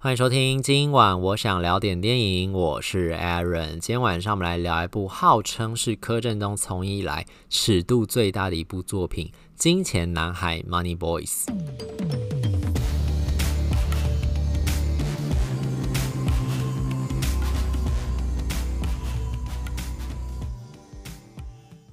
欢迎收听，今晚我想聊点电影，我是 Aaron。今天晚上我们来聊一部号称是柯震东从艺以来尺度最大的一部作品《金钱男孩》（Money Boys）。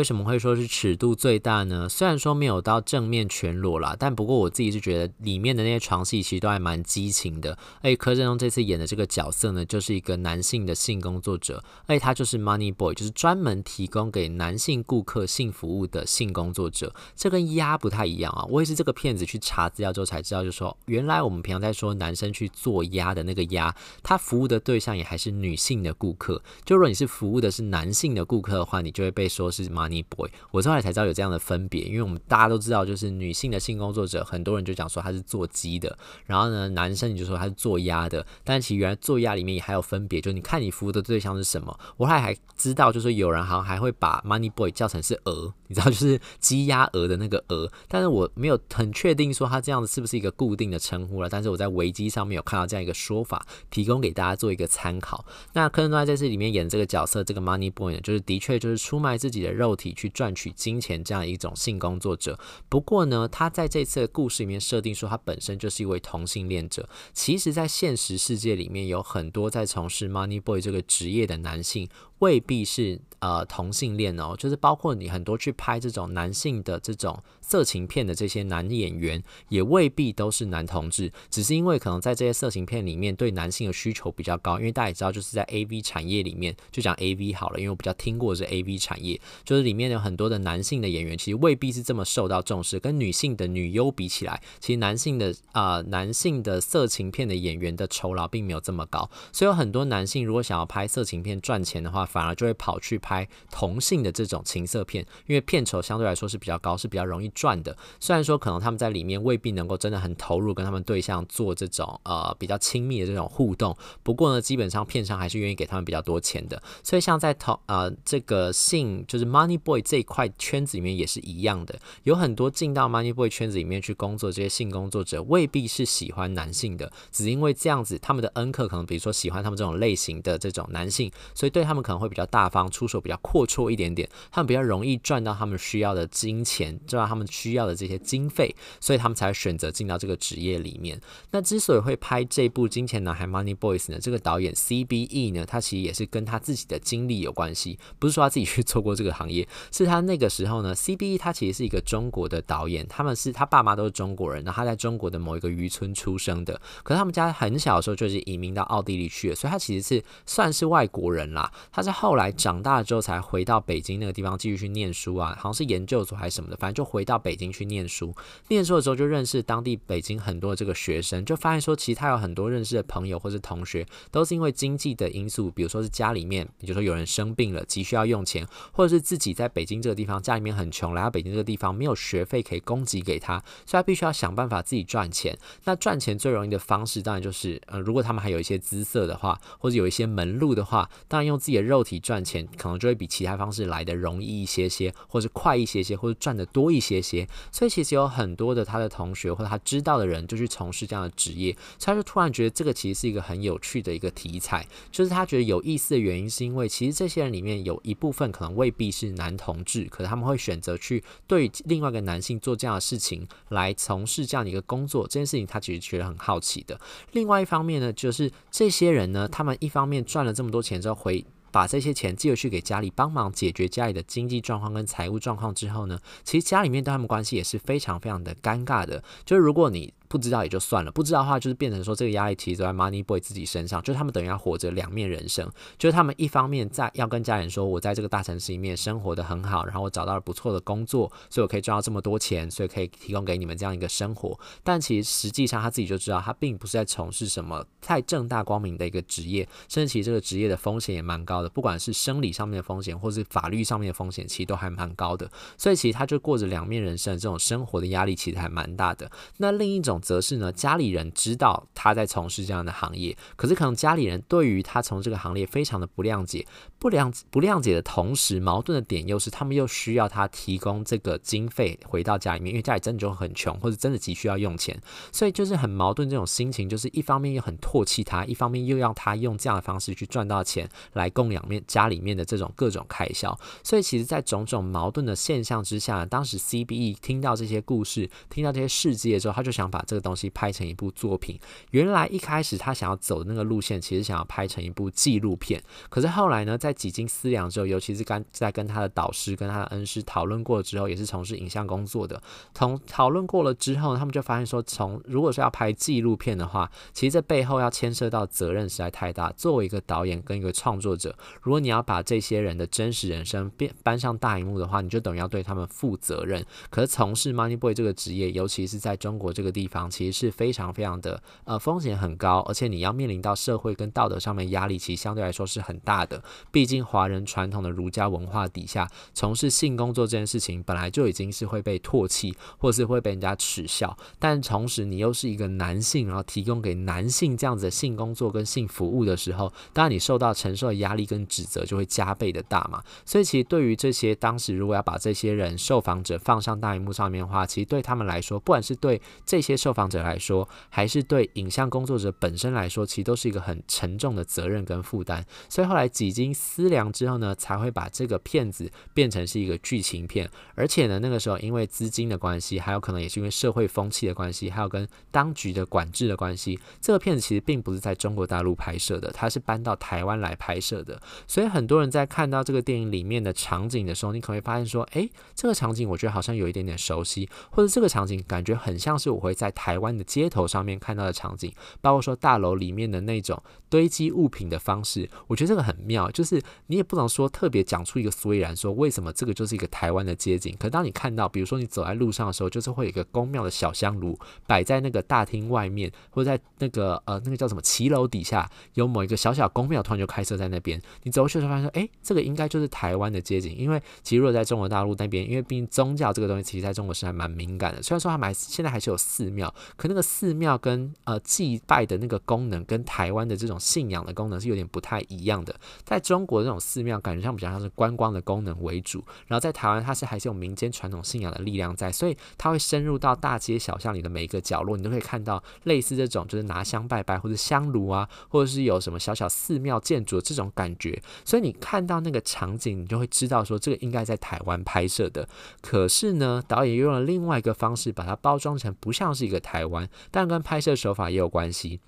为什么会说是尺度最大呢？虽然说没有到正面全裸啦，但不过我自己是觉得里面的那些床戏其实都还蛮激情的。而柯震东这次演的这个角色呢，就是一个男性的性工作者，而他就是 Money Boy，就是专门提供给男性顾客性服务的性工作者。这跟鸭不太一样啊！我也是这个片子去查资料之后才知道，就说原来我们平常在说男生去做鸭的那个鸭，他服务的对象也还是女性的顾客。就如果你是服务的是男性的顾客的话，你就会被说是。Money Money Boy，我后来才知道有这样的分别，因为我们大家都知道，就是女性的性工作者，很多人就讲说她是做鸡的，然后呢，男生你就说他是做鸭的，但其实原来做鸭里面也还有分别，就你看你服务的对象是什么。我后来还知道，就是有人好像还会把 Money Boy 叫成是鹅，你知道，就是鸡鸭鹅的那个鹅，但是我没有很确定说他这样子是不是一个固定的称呼了，但是我在维基上面有看到这样一个说法，提供给大家做一个参考。那柯震东在这里面演这个角色，这个 Money Boy 呢，就是的确就是出卖自己的肉。肉体去赚取金钱这样一种性工作者，不过呢，他在这次的故事里面设定说，他本身就是一位同性恋者。其实，在现实世界里面，有很多在从事 Money Boy 这个职业的男性。未必是呃同性恋哦，就是包括你很多去拍这种男性的这种色情片的这些男演员，也未必都是男同志，只是因为可能在这些色情片里面对男性的需求比较高，因为大家也知道，就是在 AV 产业里面，就讲 AV 好了，因为我比较听过的是 AV 产业，就是里面有很多的男性的演员，其实未必是这么受到重视，跟女性的女优比起来，其实男性的、呃、男性的色情片的演员的酬劳并没有这么高，所以有很多男性如果想要拍色情片赚钱的话，反而就会跑去拍同性的这种情色片，因为片酬相对来说是比较高，是比较容易赚的。虽然说可能他们在里面未必能够真的很投入，跟他们对象做这种呃比较亲密的这种互动，不过呢，基本上片商还是愿意给他们比较多钱的。所以像在同呃这个性就是 Money Boy 这一块圈子里面也是一样的，有很多进到 Money Boy 圈子里面去工作这些性工作者，未必是喜欢男性的，只因为这样子他们的恩客可能比如说喜欢他们这种类型的这种男性，所以对他们可能会比较大。方出手比较阔绰一点点，他们比较容易赚到他们需要的金钱，赚到他们需要的这些经费，所以他们才选择进到这个职业里面。那之所以会拍这部《金钱男孩》（Money Boys） 呢，这个导演 CBE 呢，他其实也是跟他自己的经历有关系，不是说他自己去做过这个行业，是他那个时候呢，CBE 他其实是一个中国的导演，他们是他爸妈都是中国人，然后他在中国的某一个渔村出生的，可是他们家很小的时候就是移民到奥地利去了，所以他其实是算是外国人啦。他是后来。长大了之后才回到北京那个地方继续去念书啊，好像是研究所还是什么的，反正就回到北京去念书。念书的时候就认识当地北京很多的这个学生，就发现说其实他有很多认识的朋友或是同学，都是因为经济的因素，比如说是家里面，比如说有人生病了急需要用钱，或者是自己在北京这个地方家里面很穷，来到北京这个地方没有学费可以供给给他，所以他必须要想办法自己赚钱。那赚钱最容易的方式当然就是，呃，如果他们还有一些姿色的话，或者有一些门路的话，当然用自己的肉体赚。钱可能就会比其他方式来得容易一些些，或是快一些些，或者赚得多一些些。所以其实有很多的他的同学或者他知道的人就去从事这样的职业，所以他就突然觉得这个其实是一个很有趣的一个题材。就是他觉得有意思的原因是因为其实这些人里面有一部分可能未必是男同志，可是他们会选择去对另外一个男性做这样的事情来从事这样的一个工作。这件事情他其实觉得很好奇的。另外一方面呢，就是这些人呢，他们一方面赚了这么多钱之后回。把这些钱寄回去给家里帮忙解决家里的经济状况跟财务状况之后呢，其实家里面对他们关系也是非常非常的尴尬的。就是如果你不知道也就算了，不知道的话就是变成说这个压力其实都在 Money Boy 自己身上，就是他们等于要活着两面人生，就是他们一方面在要跟家人说，我在这个大城市里面生活得很好，然后我找到了不错的工作，所以我可以赚到这么多钱，所以可以提供给你们这样一个生活。但其实实际上他自己就知道，他并不是在从事什么太正大光明的一个职业，甚至其实这个职业的风险也蛮高的，不管是生理上面的风险，或是法律上面的风险，其实都还蛮高的。所以其实他就过着两面人生这种生活的压力，其实还蛮大的。那另一种则是呢，家里人知道他在从事这样的行业，可是可能家里人对于他从这个行业非常的不谅解，不谅不谅解的同时，矛盾的点又是他们又需要他提供这个经费回到家里面，因为家里真的就很穷，或者真的急需要用钱，所以就是很矛盾这种心情，就是一方面又很唾弃他，一方面又要他用这样的方式去赚到钱来供养面家里面的这种各种开销，所以其实，在种种矛盾的现象之下，当时 CBE 听到这些故事，听到这些事迹的时候，他就想把这个东西拍成一部作品。原来一开始他想要走的那个路线，其实想要拍成一部纪录片，可是后来呢，在几经思量之后，尤其是跟在跟他的导师、跟他的恩师讨论过之后，也是从事影像工作的，从讨论过了之后，他们就发现说，从如果说要拍纪录片的话，其实这背后要牵涉到责任实在太大。作为一个导演跟一个创作者，如果你要把这些人的真实人生变搬上大荧幕的话，你就等于要对他们负责任。可是从事 Money Boy 这个职业，尤其是在中国这个地方，其实是非常非常的呃风险很高，而且你要面临到社会跟道德上面压力，其实相对来说是很大的。毕竟华人传统的儒家文化底下，从事性工作这件事情本来就已经是会被唾弃，或是会被人家耻笑。但同时你又是一个男性，然后提供给男性这样子的性工作跟性服务的时候，当然你受到承受的压力跟指责就会加倍的大嘛。所以其实对于这些当时如果要把这些人受访者放上大荧幕上面的话，其实对他们来说，不管是对这些受受访者来说，还是对影像工作者本身来说，其实都是一个很沉重的责任跟负担。所以后来几经思量之后呢，才会把这个片子变成是一个剧情片。而且呢，那个时候因为资金的关系，还有可能也是因为社会风气的关系，还有跟当局的管制的关系，这个片子其实并不是在中国大陆拍摄的，它是搬到台湾来拍摄的。所以很多人在看到这个电影里面的场景的时候，你可能会发现说，诶，这个场景我觉得好像有一点点熟悉，或者这个场景感觉很像是我会在台湾的街头上面看到的场景，包括说大楼里面的那种堆积物品的方式，我觉得这个很妙，就是你也不能说特别讲出一个所以然，说为什么这个就是一个台湾的街景。可当你看到，比如说你走在路上的时候，就是会有一个宫庙的小香炉摆在那个大厅外面，或者在那个呃那个叫什么骑楼底下，有某一个小小宫庙突然就开设在那边，你走过去的时候发现说，哎，这个应该就是台湾的街景，因为其实如果在中国大陆那边，因为毕竟宗教这个东西，其实在中国是还蛮敏感的。虽然说他们还现在还是有寺庙，庙可那个寺庙跟呃祭拜的那个功能，跟台湾的这种信仰的功能是有点不太一样的。在中国这种寺庙，感觉上比较像是观光的功能为主，然后在台湾，它是还是有民间传统信仰的力量在，所以它会深入到大街小巷里的每一个角落，你都可以看到类似这种就是拿香拜拜或者香炉啊，或者是有什么小小寺庙建筑这种感觉。所以你看到那个场景，你就会知道说这个应该在台湾拍摄的。可是呢，导演又用了另外一个方式把它包装成不像是个台湾，但跟拍摄手法也有关系。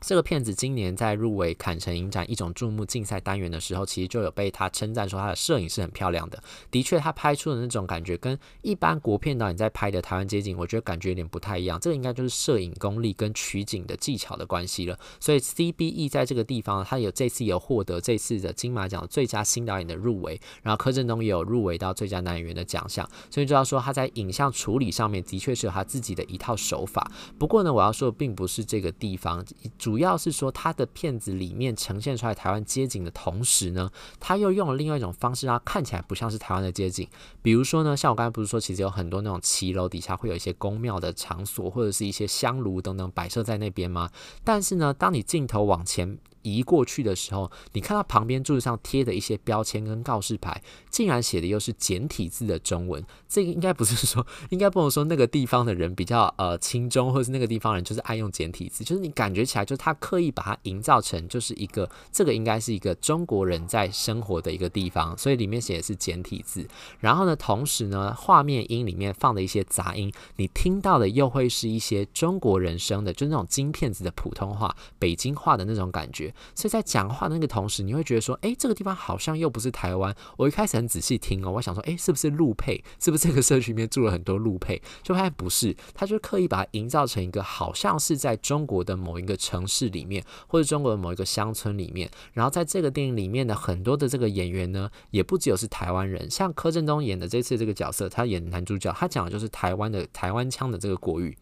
这个片子今年在入围坎城影展一种注目竞赛单元的时候，其实就有被他称赞说他的摄影是很漂亮的。的确，他拍出的那种感觉跟一般国片导演在拍的台湾街景，我觉得感觉有点不太一样。这个应该就是摄影功力跟取景的技巧的关系了。所以 CBE 在这个地方，他有这次有获得这次的金马奖最佳新导演的入围，然后柯震东也有入围到最佳男演员的奖项。所以就要说他在影像处理上面的确是有他自己的一套手法。不过呢，我要说的并不是这个地方。主要是说他的片子里面呈现出来台湾街景的同时呢，他又用了另外一种方式，让它看起来不像是台湾的街景。比如说呢，像我刚才不是说，其实有很多那种骑楼底下会有一些宫庙的场所，或者是一些香炉等等摆设在那边吗？但是呢，当你镜头往前移过去的时候，你看到旁边柱子上贴的一些标签跟告示牌，竟然写的又是简体字的中文。这个应该不是说，应该不能说那个地方的人比较呃轻中，或是那个地方人就是爱用简体字，就是你感觉起来，就是他刻意把它营造成就是一个这个应该是一个中国人在生活的一个地方，所以里面写的是简体字。然后呢，同时呢，画面音里面放的一些杂音，你听到的又会是一些中国人声的，就那种金片子的普通话、北京话的那种感觉。所以在讲话的那个同时，你会觉得说，诶，这个地方好像又不是台湾。我一开始很仔细听哦，我想说，诶，是不是陆配？是不是这个社区里面住了很多陆配？就发现不是，他就刻意把它营造成一个好像是在中国的某一个城市里面，或者中国的某一个乡村里面。然后在这个电影里面的很多的这个演员呢，也不只有是台湾人，像柯震东演的这次这个角色，他演男主角，他讲的就是台湾的台湾腔的这个国语。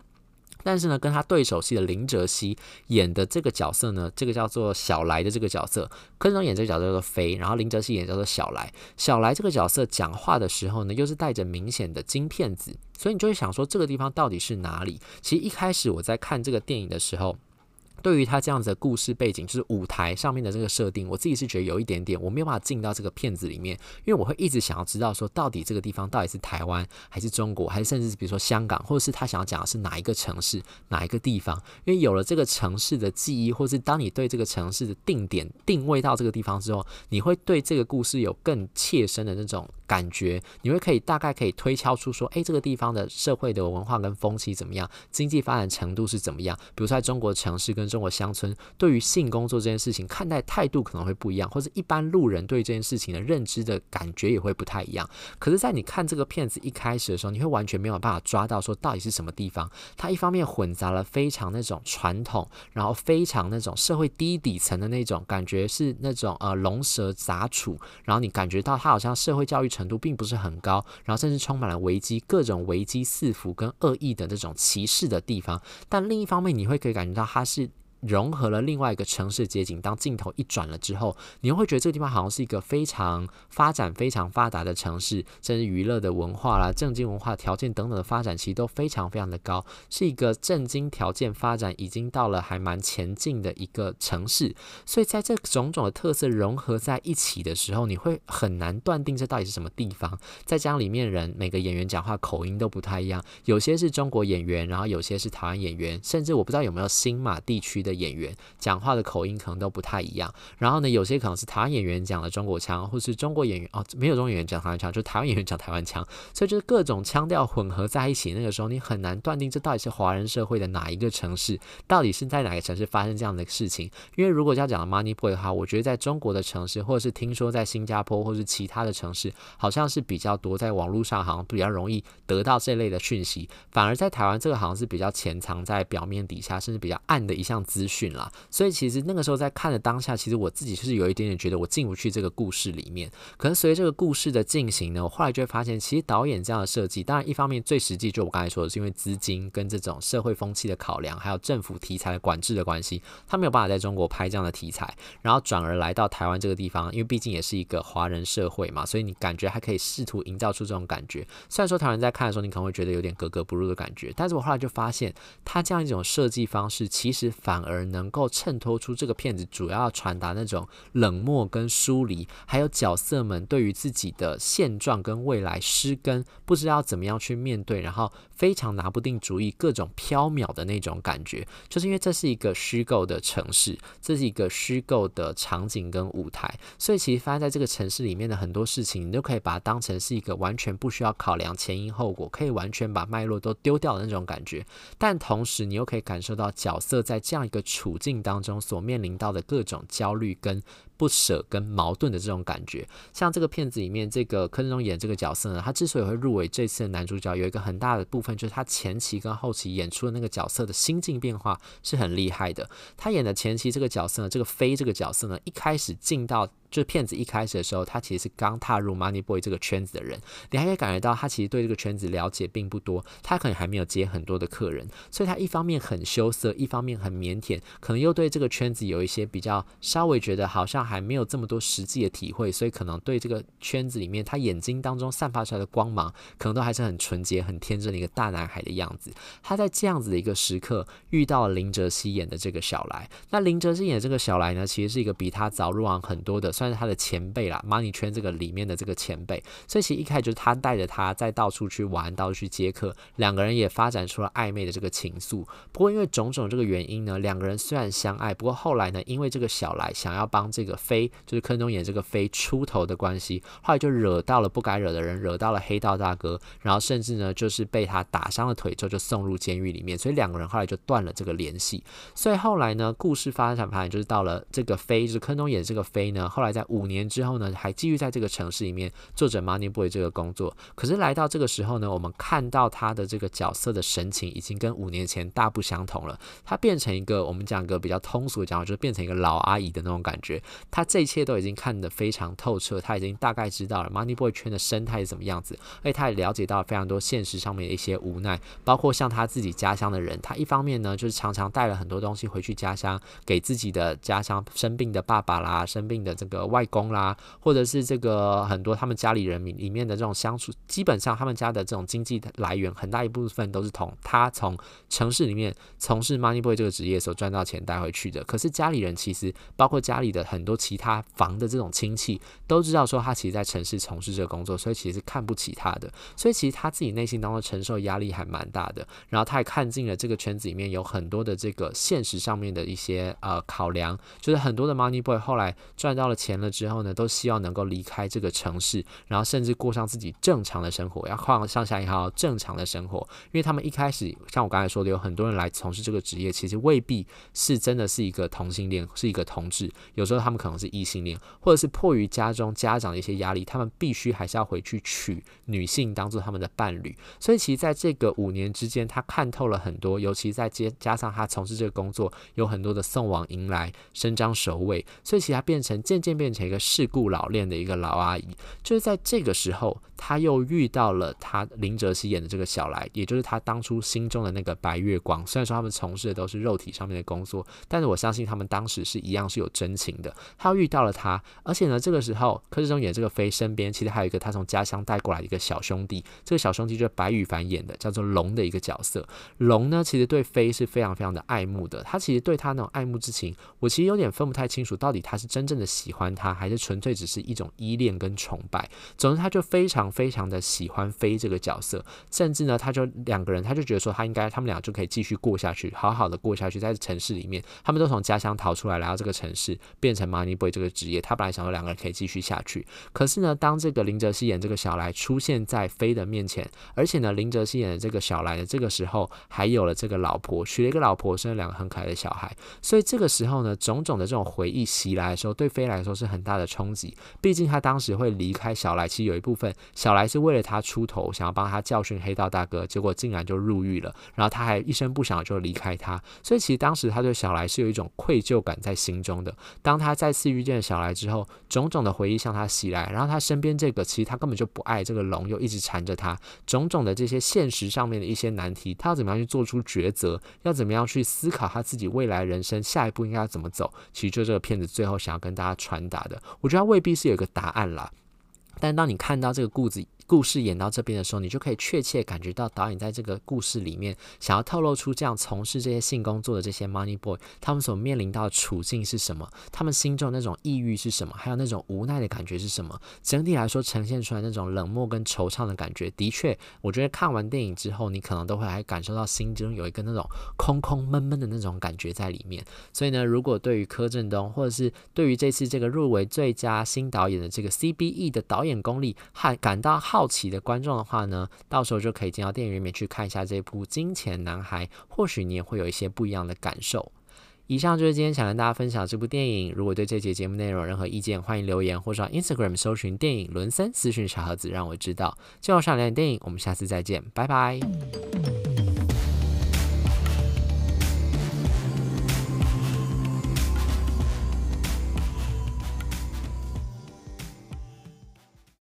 但是呢，跟他对手戏的林哲熹演的这个角色呢，这个叫做小来的这个角色，柯震东演这个角色叫做飞，然后林哲熹演叫做小来。小来这个角色讲话的时候呢，又是带着明显的金片子，所以你就会想说，这个地方到底是哪里？其实一开始我在看这个电影的时候。对于他这样子的故事背景，就是舞台上面的这个设定，我自己是觉得有一点点我没有办法进到这个片子里面，因为我会一直想要知道说，到底这个地方到底是台湾还是中国，还是甚至是比如说香港，或者是他想要讲的是哪一个城市、哪一个地方？因为有了这个城市的记忆，或是当你对这个城市的定点定位到这个地方之后，你会对这个故事有更切身的那种感觉，你会可以大概可以推敲出说，哎，这个地方的社会的文化跟风气怎么样，经济发展程度是怎么样？比如在中国城市跟中国乡村对于性工作这件事情看待态度可能会不一样，或者一般路人对这件事情的认知的感觉也会不太一样。可是，在你看这个片子一开始的时候，你会完全没有办法抓到说到底是什么地方。它一方面混杂了非常那种传统，然后非常那种社会低底层的那种感觉，是那种呃龙蛇杂处，然后你感觉到它好像社会教育程度并不是很高，然后甚至充满了危机，各种危机四伏跟恶意的这种歧视的地方。但另一方面，你会可以感觉到它是。融合了另外一个城市街景，当镜头一转了之后，你又会觉得这个地方好像是一个非常发展、非常发达的城市，甚至娱乐的文化啦、政经文化条件等等的发展，其实都非常非常的高，是一个政经条件发展已经到了还蛮前进的一个城市。所以在这种种的特色融合在一起的时候，你会很难断定这到底是什么地方。再加上里面人每个演员讲话口音都不太一样，有些是中国演员，然后有些是台湾演员，甚至我不知道有没有新马地区的演员讲话的口音可能都不太一样，然后呢，有些可能是台湾演员讲的中国腔，或是中国演员哦，没有中国演员讲台湾腔，就台湾演员讲台湾腔，所以就是各种腔调混合在一起，那个时候你很难断定这到底是华人社会的哪一个城市，到底是在哪个城市发生这样的事情。因为如果要讲 Money Boy 的话，我觉得在中国的城市，或者是听说在新加坡或是其他的城市，好像是比较多，在网络上好像比较容易得到这类的讯息，反而在台湾这个好像是比较潜藏在表面底下，甚至比较暗的一项资讯啦，所以其实那个时候在看的当下，其实我自己是有一点点觉得我进不去这个故事里面。可能随着这个故事的进行呢，我后来就会发现，其实导演这样的设计，当然一方面最实际，就我刚才说的是因为资金跟这种社会风气的考量，还有政府题材的管制的关系，他没有办法在中国拍这样的题材，然后转而来到台湾这个地方，因为毕竟也是一个华人社会嘛，所以你感觉还可以试图营造出这种感觉。虽然说台湾人在看的时候，你可能会觉得有点格格不入的感觉，但是我后来就发现，他这样一种设计方式，其实反而能够衬托出这个片子主要传达那种冷漠跟疏离，还有角色们对于自己的现状跟未来失根，不知道怎么样去面对，然后非常拿不定主意，各种飘渺的那种感觉，就是因为这是一个虚构的城市，这是一个虚构的场景跟舞台，所以其实发生在这个城市里面的很多事情，你都可以把它当成是一个完全不需要考量前因后果，可以完全把脉络都丢掉的那种感觉，但同时你又可以感受到角色在这样一个处境当中所面临到的各种焦虑跟不舍跟矛盾的这种感觉，像这个片子里面这个柯震东演这个角色呢，他之所以会入围这次的男主角，有一个很大的部分就是他前期跟后期演出的那个角色的心境变化是很厉害的。他演的前期这个角色呢，这个飞这个角色呢，一开始进到。就是片子一开始的时候，他其实是刚踏入 Money Boy 这个圈子的人，你还可以感觉到他其实对这个圈子了解并不多，他可能还没有接很多的客人，所以他一方面很羞涩，一方面很腼腆，可能又对这个圈子有一些比较稍微觉得好像还没有这么多实际的体会，所以可能对这个圈子里面他眼睛当中散发出来的光芒，可能都还是很纯洁、很天真的一个大男孩的样子。他在这样子的一个时刻遇到了林哲熹演的这个小来，那林哲熹演的这个小来呢，其实是一个比他早入行很多的，算是他的前辈啦，Money 圈这个里面的这个前辈，所以其实一开始就是他带着他在到处去玩，到处去接客，两个人也发展出了暧昧的这个情愫。不过因为种种这个原因呢，两个人虽然相爱，不过后来呢，因为这个小来想要帮这个飞，就是坑中演这个飞出头的关系，后来就惹到了不该惹的人，惹到了黑道大哥，然后甚至呢就是被他打伤了腿之后就送入监狱里面，所以两个人后来就断了这个联系。所以后来呢，故事发展发展就是到了这个飞，就是坑中演这个飞呢，后来在五年之后呢，还继续在这个城市里面做着 Money Boy 这个工作。可是来到这个时候呢，我们看到他的这个角色的神情已经跟五年前大不相同了。他变成一个我们讲个比较通俗的讲法，就是变成一个老阿姨的那种感觉。他这一切都已经看得非常透彻，他已经大概知道了 Money Boy 圈的生态是怎么样子，而且他也了解到了非常多现实上面的一些无奈，包括像他自己家乡的人，他一方面呢就是常常带了很多东西回去家乡，给自己的家乡生病的爸爸啦、生病的这个外公啦，或者是这个很多他们家里人里里面的这种相处，基本上他们家的这种经济来源很大一部分都是从他从城市里面从事 Money Boy 这个职业所赚到钱带回去的。可是家里人其实包括家里的很多其他房的这种亲戚都知道说他其实在城市从事这个工作，所以其实是看不起他的。所以其实他自己内心当中承受压力还蛮大的。然后他也看尽了这个圈子里面有很多的这个现实上面的一些呃考量，就是很多的 Money Boy 后来赚到了钱了之后呢，都希望能够离开这个城市，然后甚至过上自己正常的生活，要换上下一号正常的生活。因为他们一开始像我刚才说的，有很多人来从事这个职业，其实未必是真的是一个同性恋，是一个同志，有时候他们可能是异性恋，或者是迫于家中家长的一些压力，他们必须还是要回去娶女性当做他们的伴侣。所以其实在这个五年之间，他看透了很多，尤其在接加上他从事这个工作，有很多的送往迎来、伸张首尾，所以其实他变成渐渐变成一个世故老练的一个老阿姨。就是在这个时候，他又遇到了他林哲熹演的这个小来，也就是他当初心中的那个白月光。虽然说他们从事的都是肉体上面的工作，但是我相信他们当时是一样是有真情的。他遇到了他，而且呢，这个时候柯志忠演这个飞身边，其实还有一个他从家乡带过来的一个小兄弟，这个小兄弟就是白羽凡演的，叫做龙的一个角色。龙呢，其实对飞是非常非常的爱慕的。他其实对他那种爱慕之情，我其实有点分不太清楚，到底他是真正的喜欢他，还是纯粹只是一种依恋跟崇拜。总之，他就非常非常的喜欢飞这个角色，甚至呢，他就两个人，他就觉得说，他应该他们俩就可以继续过下去，好好的过下去，在城市里面，他们都从家乡逃出来，来到这个城市，变成 Money Boy 这个职业。他本来想说两个人可以继续下去，可是呢，当这个林哲熙演这个小来出现在飞的面前，而且呢，林哲熙演的这个小来的这个时候还有了这个老婆，娶了一个老婆，生了两个很可爱的小孩，所以这个时候呢，种种的这种回忆袭来的时候，对飞来说是很大的冲击。毕竟他当时会离开小来，其实有一部分小来是为了他出头，想要帮他教训黑道大哥，结果竟然就入狱了，然后他还一声不响就离开他，所以其实当时他对小来是有一种愧疚感在心中的。当他再次遇见小来之后，种种的回忆向他袭来，然后他身边这个其实他根本就不爱这个龙，又一直缠着他，种种的这些现实上面的一些难题，他要怎么样去做出抉择，要怎么样去思考他自己未来人生下一步应该要怎么走，其实就这个片子最后想要跟大家传答的，我觉得未必是有一个答案啦，但当你看到这个故事。故事演到这边的时候，你就可以确切感觉到导演在这个故事里面想要透露出这样从事这些性工作的这些 Money Boy，他们所面临到的处境是什么？他们心中那种抑郁是什么？还有那种无奈的感觉是什么？整体来说，呈现出来那种冷漠跟惆怅的感觉，的确，我觉得看完电影之后，你可能都会还感受到心中有一个那种空空闷闷的那种感觉在里面。所以呢，如果对于柯震东，或者是对于这次这个入围最佳新导演的这个 CBE 的导演功力，还感到好。好奇的观众的话呢，到时候就可以进到电影院里面去看一下这部《金钱男孩》，或许你也会有一些不一样的感受。以上就是今天想跟大家分享这部电影。如果对这节节目内容有任何意见，欢迎留言或者上 Instagram 搜寻电影伦森私讯小盒子，让我知道。最后上两点电影，我们下次再见，拜拜。